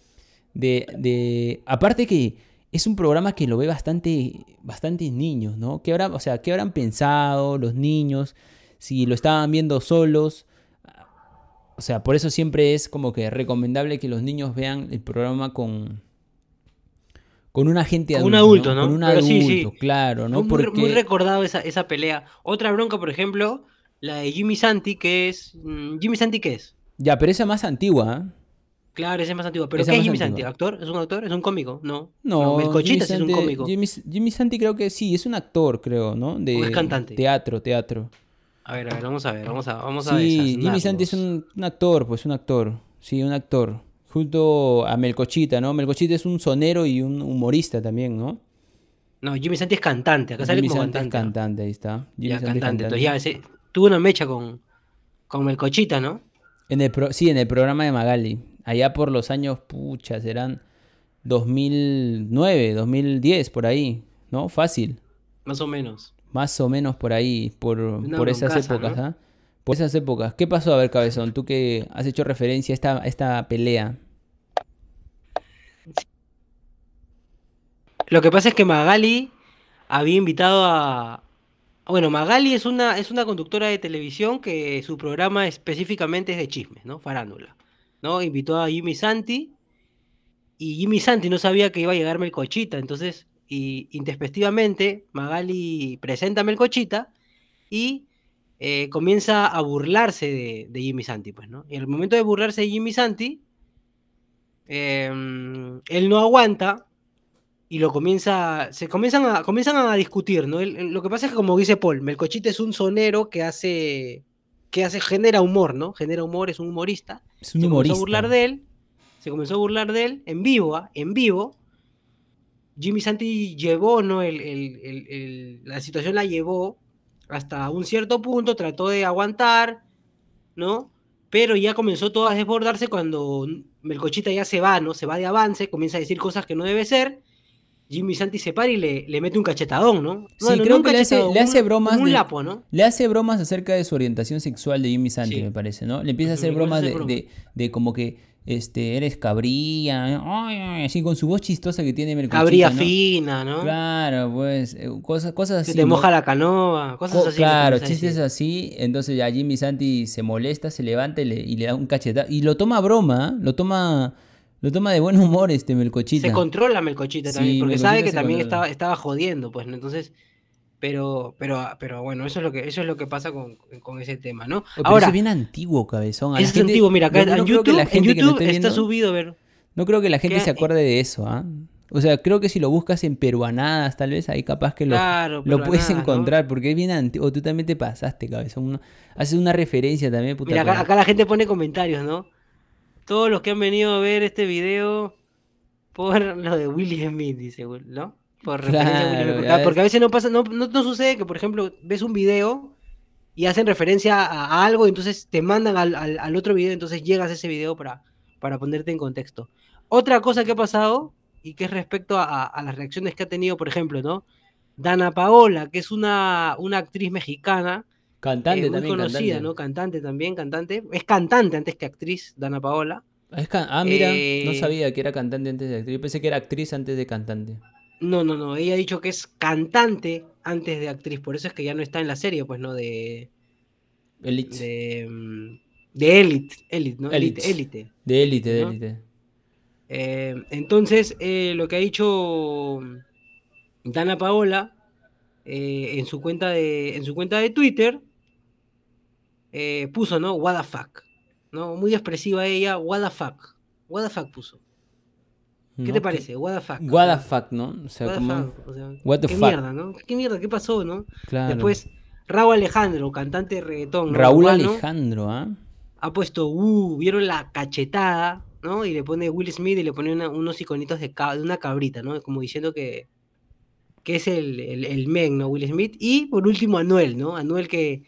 de, de- aparte que es un programa que lo ve bastante, bastante niños, ¿no? ¿Qué habrá, o sea, ¿qué habrán pensado los niños? Si lo estaban viendo solos. O sea, por eso siempre es como que recomendable que los niños vean el programa con, con un agente Con un adulto. adulto, ¿no? Con un sí, adulto, sí. claro, ¿no? Muy, Porque... muy recordado esa, esa pelea. Otra bronca, por ejemplo, la de Jimmy Santi, que es. mm, ¿Jimmy Santi qué es? Ya, pero esa es más antigua, ¿ah? Claro, ese es más antiguo. ¿Pero Esa qué es Jimmy Santi? antigua. ¿Actor? ¿Es un actor? ¿Es un cómico? No. No, Melcochita sí es un cómico. Jimmy, Jimmy Santi creo que sí, es un actor, creo, ¿no? De ¿O es cantante? Teatro, teatro. A ver, a ver, vamos a ver, vamos a, vamos a Sí, Jimmy desasnarnos. Santi es un, un actor, pues un actor. Sí, un actor. Junto a Melcochita, ¿no? Melcochita es un sonero y un humorista también, ¿no? No, Jimmy Santi es cantante. Acá sale Jimmy como Santi es cantante. cantante, ahí está. Jimmy Ya, cantante. Entonces ya tuvo una mecha con, con Melcochita, ¿no? En el pro- sí, en el programa de Magali. Allá por los años, pucha, serán 2009, 2010, por ahí, ¿no? Fácil. Más o menos. Más o menos por ahí, por, por esas épocas, ¿no? ¿ah? Por esas épocas. ¿Qué pasó, a ver, Cabezón? Tú que has hecho referencia a esta, esta pelea. Lo que pasa es que Magali había invitado a. Bueno, Magali es una, es una conductora de televisión que su programa específicamente es de chismes, ¿no? Farándula. ¿No? Invitó a Jimmy Santi. Y Jimmy Santi no sabía que iba a llegar Melcochita. Entonces, y intempestivamente, Magali presenta a Melcochita y eh, comienza a burlarse de, de Jimmy Santi, pues, ¿no? Y en el momento de burlarse de Jimmy Santi, em, él no aguanta y lo comienza, se comienzan a, comienzan a discutir, ¿no? Él- él- lo que pasa es que como dice Paul, Melcochita es un sonero que hace, que hace, genera humor, ¿no? Genera humor, es un humorista. Es un se comenzó a burlar de él, se comenzó a burlar de él en vivo, ¿ah? en vivo. Jimmy Santi llevó, ¿no? El, el- el- el- la situación la llevó hasta un cierto punto, trató de aguantar, ¿no? Pero ya comenzó todo a desbordarse cuando Melcochita ya se va, ¿no? Se va de avance, comienza a decir cosas que no debe ser. Jimmy Santi se para y le, le mete un cachetadón, ¿no? Sí, Bueno, creo un que le hace- le hace un- bromas Un de- lapo, ¿no? Le hace bromas acerca de su orientación sexual de Jimmy Santi, Sí. me parece, ¿no? Le empieza a hacer bromas de, bromas. de, de como que este, eres cabrilla, ay, ay, así con su voz chistosa que tiene Melcochita, Cabría ¿no? fina, ¿no? Claro, pues, eh, cosas, cosas Se así. te ¿no? moja la canoa, cosas Co- así. Claro, chistes así. Entonces ya Jimmy Santi se molesta, se levanta y le, y le da un cachetado. Y lo toma a broma, ¿eh? lo toma, lo toma de buen humor este Melcochita. Se controla Melcochita Sí, también, porque Melcochita sabe que también estaba, estaba jodiendo, pues, ¿no? Entonces, pero, pero, pero bueno, eso es lo que, eso es lo que pasa con, con ese tema, ¿no? Oye, Ahora, es bien antiguo, cabezón. A es gente- antiguo, mira, acá no en que YouTube, la en gente que YouTube esté está viendo- subido, ver. No creo que la gente que- se acuerde de eso, ¿ah? O sea, creo que si lo buscas en peruanadas, tal vez ahí capaz que lo, Claro, lo puedes encontrar, porque es bien antiguo. Tú también te pasaste, cabezón. Haces una referencia también, puta. Mira, acá, la gente pone comentarios, ¿no? Todos los que han venido a ver este video por lo de Willie Smith, dice, ¿no? Por referencia Claro, ah, porque a veces no pasa, no, no, no sucede que, por ejemplo, ves un video y hacen referencia a, a algo, y entonces te mandan al, al- al otro video, entonces llegas a ese video para, para ponerte en contexto. Otra cosa que ha pasado, y que es respecto a, las reacciones que ha tenido, por ejemplo, ¿no? Dana Paola, que es una, una actriz mexicana, Cantante eh, muy también, conocida, cantante. ¿no? Cantante también, cantante. Es cantante antes que actriz, Dana Paola. Es Ah, mira, no Eh, sabía que era cantante antes de actriz. Yo pensé que era actriz antes de cantante. No, no, no. Ella ha dicho que es cantante antes de actriz. Por eso es que ya no está en la serie, pues, ¿no? De. Elite. De De. mm, De Elite. Elite, ¿no? Elite. Elite. Elite. élite, de ¿no? élite. Eh, entonces, eh, lo que ha dicho Dana Paola eh, en, su cuenta de, en su cuenta de Twitter puso, ¿no? What the fuck. ¿no? Muy expresiva ella, what the fuck. What the fuck puso. ¿Qué ¿no? te parece? What the fuck. What the fuck, ¿no? O sea, what the fuck, o sea, what the ¿Qué fuck? mierda, no? ¿Qué mierda? ¿Qué pasó, no? Claro. Después, Raúl Alejandro, cantante de reggaetón. ¿no? Raúl urbano, Alejandro, ¿ah? ha puesto, uh, vieron la cachetada, ¿no? Y le pone Will Smith y le pone una- unos iconitos de, una cabrita, ¿no? Como diciendo que, que es el, el, el men, ¿no? Will Smith. Y por último, Anuel, ¿no? Anuel que,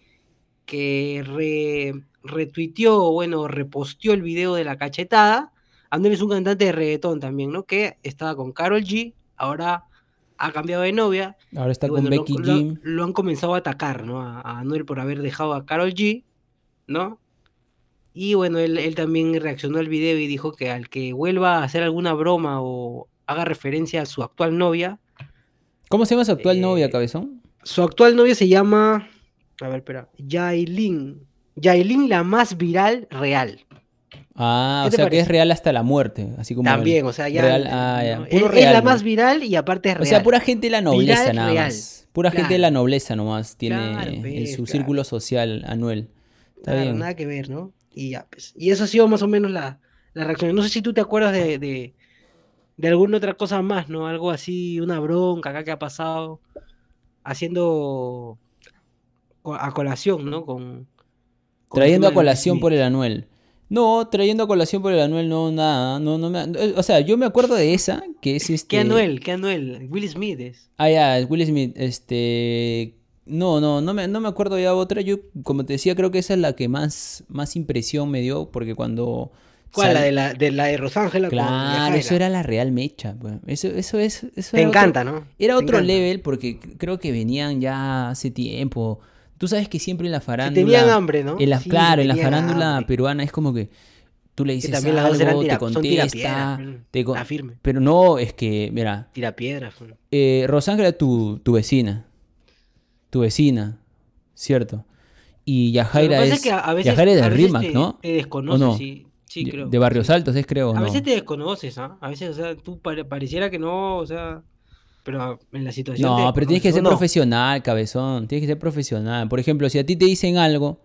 que re- retuiteó, bueno, reposteó el video de la cachetada. Anuel es un cantante de reggaetón también, ¿no? Que estaba con Carol G, ahora ha cambiado de novia. Ahora está con Becky lo, Jim. lo han comenzado a atacar, ¿no? A, a Anuel por haber dejado a Carol G, ¿no? Y bueno, él, él también reaccionó al video y dijo que al que vuelva a hacer alguna broma o haga referencia a su actual novia, ¿Cómo se llama su actual novia, eh, cabezón? su actual novia se llama, a ver, espera, Yailin. Yailin, la más viral real. Ah, ¿qué o sea que es real hasta la muerte, así como También, el- o sea, ya. real, ah, ya, ¿no? puro es, la más viral y aparte es O real. sea, pura gente de la nobleza Viral, nada más. Pura gente de la nobleza nomás tiene Claro, en pues, su claro. círculo social anuel. Está bien. nada que ver, ¿no? Y ya, pues. Y eso ha sido más o menos la, la reacción. No sé si tú te acuerdas de, de, de alguna otra cosa más, ¿no? Algo así, una bronca acá que ha pasado, haciendo a colación, ¿no? Con, Trayendo a colación por el Anuel. No, trayendo a colación por el Anuel, no, nada. No, no me, eh, o sea, yo me acuerdo de esa, que es este. ¿Qué Anuel? ¿Qué Anuel? Will Smith es. Ah, ya, es Will Smith. Este. No, no, no me, no me acuerdo ya otra. Yo, como te decía, creo que esa es la que más, más impresión me dio, porque cuando. ¿Cuál? La de la de, la de Rosángela Claro, eso era la real mecha. pues. Eso, eso es. Eso Te otro- encanta, ¿no? Era Te otro encanta. level porque creo que venían ya hace tiempo Tú sabes que siempre en la Que farándula. tenían hambre, ¿no? en la, Sí, claro, en la farándula hambre. peruana es como que tú le Que dices también algo, te tira- contesta. tirapiedras, mm, te con- la firme. Pero no, es que, mira, Tira piedras. eh, Rosángela, tu, tu vecina. Tu vecina, ¿cierto? Y que Yajaira es. que a- a veces- Yajaira es de Rimac, te- ¿no? Te desconoces, ¿O no? sí. Sí, De- creo. de Barrios sí. Altos es, creo. ¿o A no? veces te desconoces, ¿ah? A veces, o sea, tú pare- pareciera que no, o sea, pero en la situación. No, pero tienes que ser profesional, cabezón. Tienes que ser profesional. Por ejemplo, si a ti te dicen algo,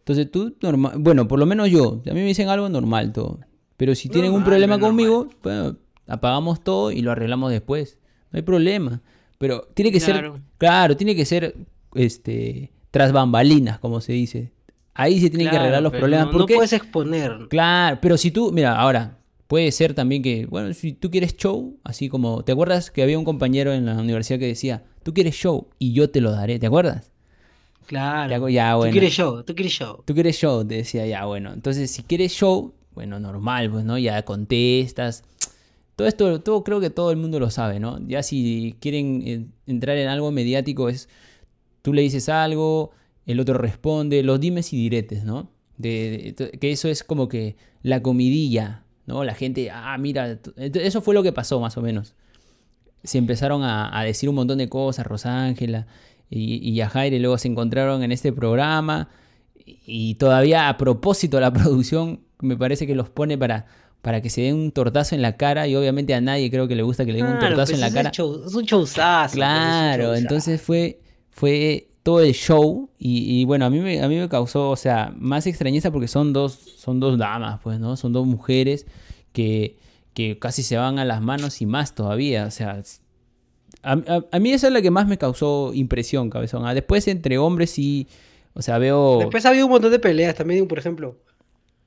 entonces tú, normal. Bueno, por lo menos yo. A mí me dicen algo, normal todo. Pero si tienen un problema conmigo, bueno, apagamos todo y lo arreglamos después. No hay problema. Pero tiene que ser. Claro. Tiene que ser este tras bambalinas, como se dice. Ahí se tienen que arreglar los problemas. No, no porque puedes exponer. Claro, pero si tú, mira, ahora, puede ser también que, bueno, si tú quieres show, así como, ¿te acuerdas que había un compañero en la universidad que decía, tú quieres show y yo te lo daré, ¿te acuerdas? Claro. Ya, Tú quieres show, tú quieres show. Tú quieres show, te decía, ya, bueno, entonces si quieres show, bueno, normal, pues, ¿no? Ya contestas. Todo esto, todo, creo que todo el mundo lo sabe, ¿no? Ya si quieren eh, entrar en algo mediático es, tú le dices algo, el otro responde, los dimes y diretes, ¿no? De, de- que eso es como que la comidilla, ¿no? La gente, ah, mira, eso fue lo que pasó más o menos. Se empezaron a, a decir un montón de cosas, Rosángela y, y Yajaire luego se encontraron en este programa y todavía a propósito la producción me parece que los pone para, para que se den un tortazo en la cara y obviamente a nadie creo que le gusta que le den un tortazo pues en la cara. show- es un showzazo. pues, es un Claro, showzazo. entonces fue, fue todo el show y, y bueno, a mí, me, a mí me causó, o sea, más extrañeza porque son dos, son dos damas, pues, ¿no? Son dos mujeres que, que casi se van a las manos y más todavía, o sea, a, a- a mí esa es la que más me causó impresión, cabezón. Ah, Después entre hombres sí, o sea, veo... Después ha habido un montón de peleas también, por ejemplo.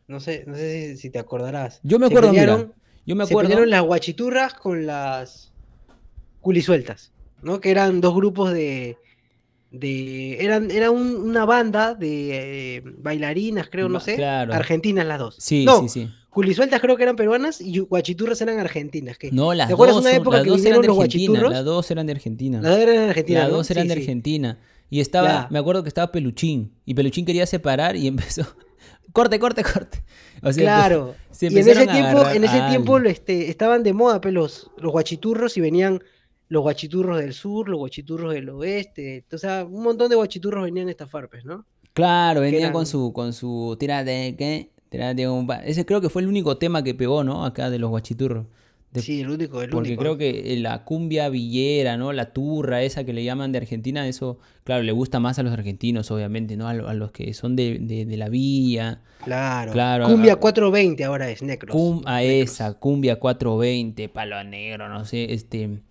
No sé, no sé si, si te acordarás. Yo me Se acuerdo, mira, yo me Se acuerdo... pelearon las guachiturras con las culisueltas, ¿no? Que eran dos grupos de... de eran era un- una banda de eh, bailarinas, creo, no sé. claro. Argentinas las dos. Sí, no, sí, sí. culisueltas creo que eran peruanas y guachiturras eran argentinas. ¿qué? No, las ¿Te acuerdas dos, una época las que dos eran vinieron de los Argentina. guachiturros? Las dos eran de Argentina. Las dos eran de Argentina, Las ¿no? dos eran Sí, de sí. Argentina. Y estaba, Ya. me acuerdo que estaba Peluchín. Y Peluchín quería separar y empezó. corte, corte, corte. O sea, Claro. se y en ese tiempo, en ese tiempo este, estaban de moda pues, los, los guachiturros y venían los guachiturros del sur, los guachiturros del oeste. O sea, un montón de guachiturros venían a estafar, pues, ¿no? Claro, venía eran- con su, con su tírate, ¿qué? Tírate un pa-". Ese creo que fue el único tema que pegó, ¿no? Acá de los guachiturros. De- Sí, el único, el Porque único. creo que eh, la cumbia villera, ¿no? La turra esa que le llaman de Argentina, eso, claro, le gusta más a los argentinos, obviamente, ¿no? A, a los que son de, de- de la villa. Claro. Claro, Cumbia ah, 420 ahora es Necros. Cum- a Necros. esa, Cumbia 420, Palo Negro, no sé, este,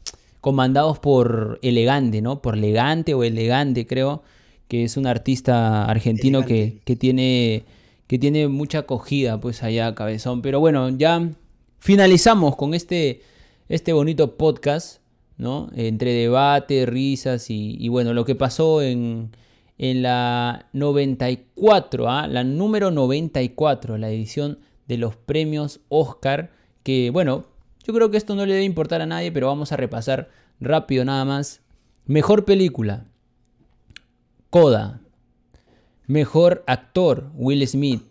comandados por Elegante, ¿no? Por Elegante o Elegante, creo, que es un artista argentino que, que tiene, que tiene mucha acogida, pues allá, cabezón. Pero bueno, ya finalizamos con este, este bonito podcast, ¿no? Entre debate, risas y, y bueno, lo que pasó en, en la 94, ¿ah? la número 94, la edición de los premios Oscar, que bueno, yo creo que esto no le debe importar a nadie, pero vamos a repasar rápido nada más. Mejor película, Coda. Mejor actor, Will Smith.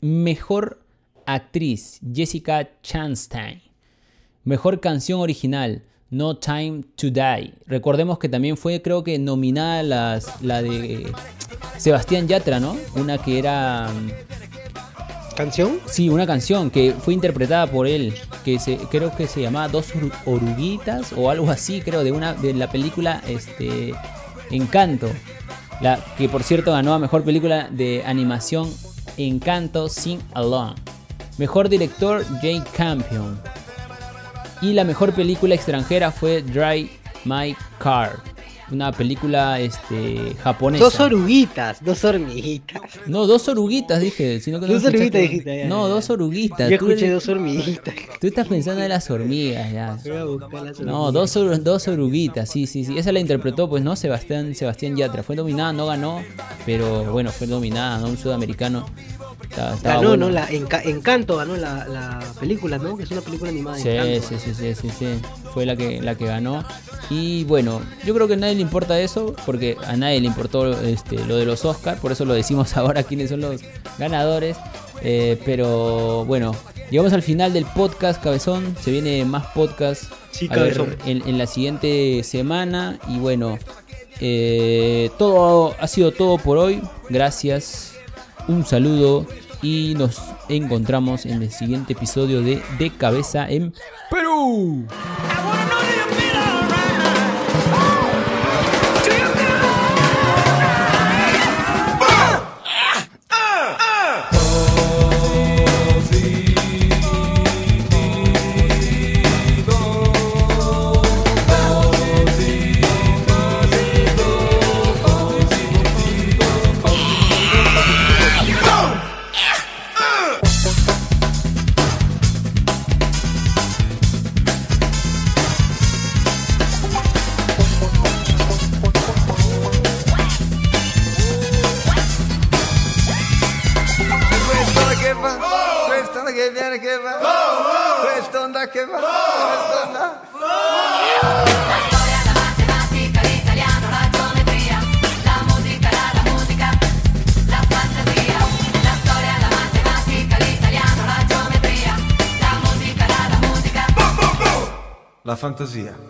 Mejor actriz, Jessica Chastain. Mejor canción original, No Time to Die. Recordemos que también fue, creo que, nominada la de Sebastián Yatra, ¿no? Una que era. ¿Canción? Sí, una canción que fue interpretada por él, que creo que se llamaba Dos Oru- Oruguitas o algo así, creo, de una de la película este, Encanto. La, que por cierto ganó a mejor película de animación Encanto Sing Along. Mejor director Jake Campion. Y la mejor película extranjera fue Drive My Car. Una película este, japonesa. Dos oruguitas, dos hormiguitas. No, dos oruguitas dije. Sino que no Dos escuchaste. oruguitas dijiste, ya, No, ya, dos oruguitas. Yo escuché dos hormiguitas. Tú estás pensando en las hormigas, ya. No, dos, oru- dos oruguitas, sí, sí, sí. Esa la interpretó, pues, ¿no? Sebastián, Sebastián Yatra. Fue nominada, no ganó, pero bueno, fue nominada, ¿no? Un sudamericano. Estaba, estaba Ganó, bueno. ¿no? La Enca- Encanto ganó la, la película, ¿no? Que es una película animada de Sí, Encanto. sí, sí, sí, sí, sí. Fue la que, la que ganó. Y bueno, yo creo que a nadie le importa eso, porque a nadie le importó este, lo de los Oscars, por eso lo decimos ahora quiénes son los ganadores. Eh, pero bueno, llegamos al final del podcast, Cabezón. Se viene más podcast Sí, a ver Cabezón. en, en la siguiente semana. Y bueno, eh, todo ha sido todo por hoy. Gracias, un saludo y nos encontramos en el siguiente episodio de De Cabeza en Perú. La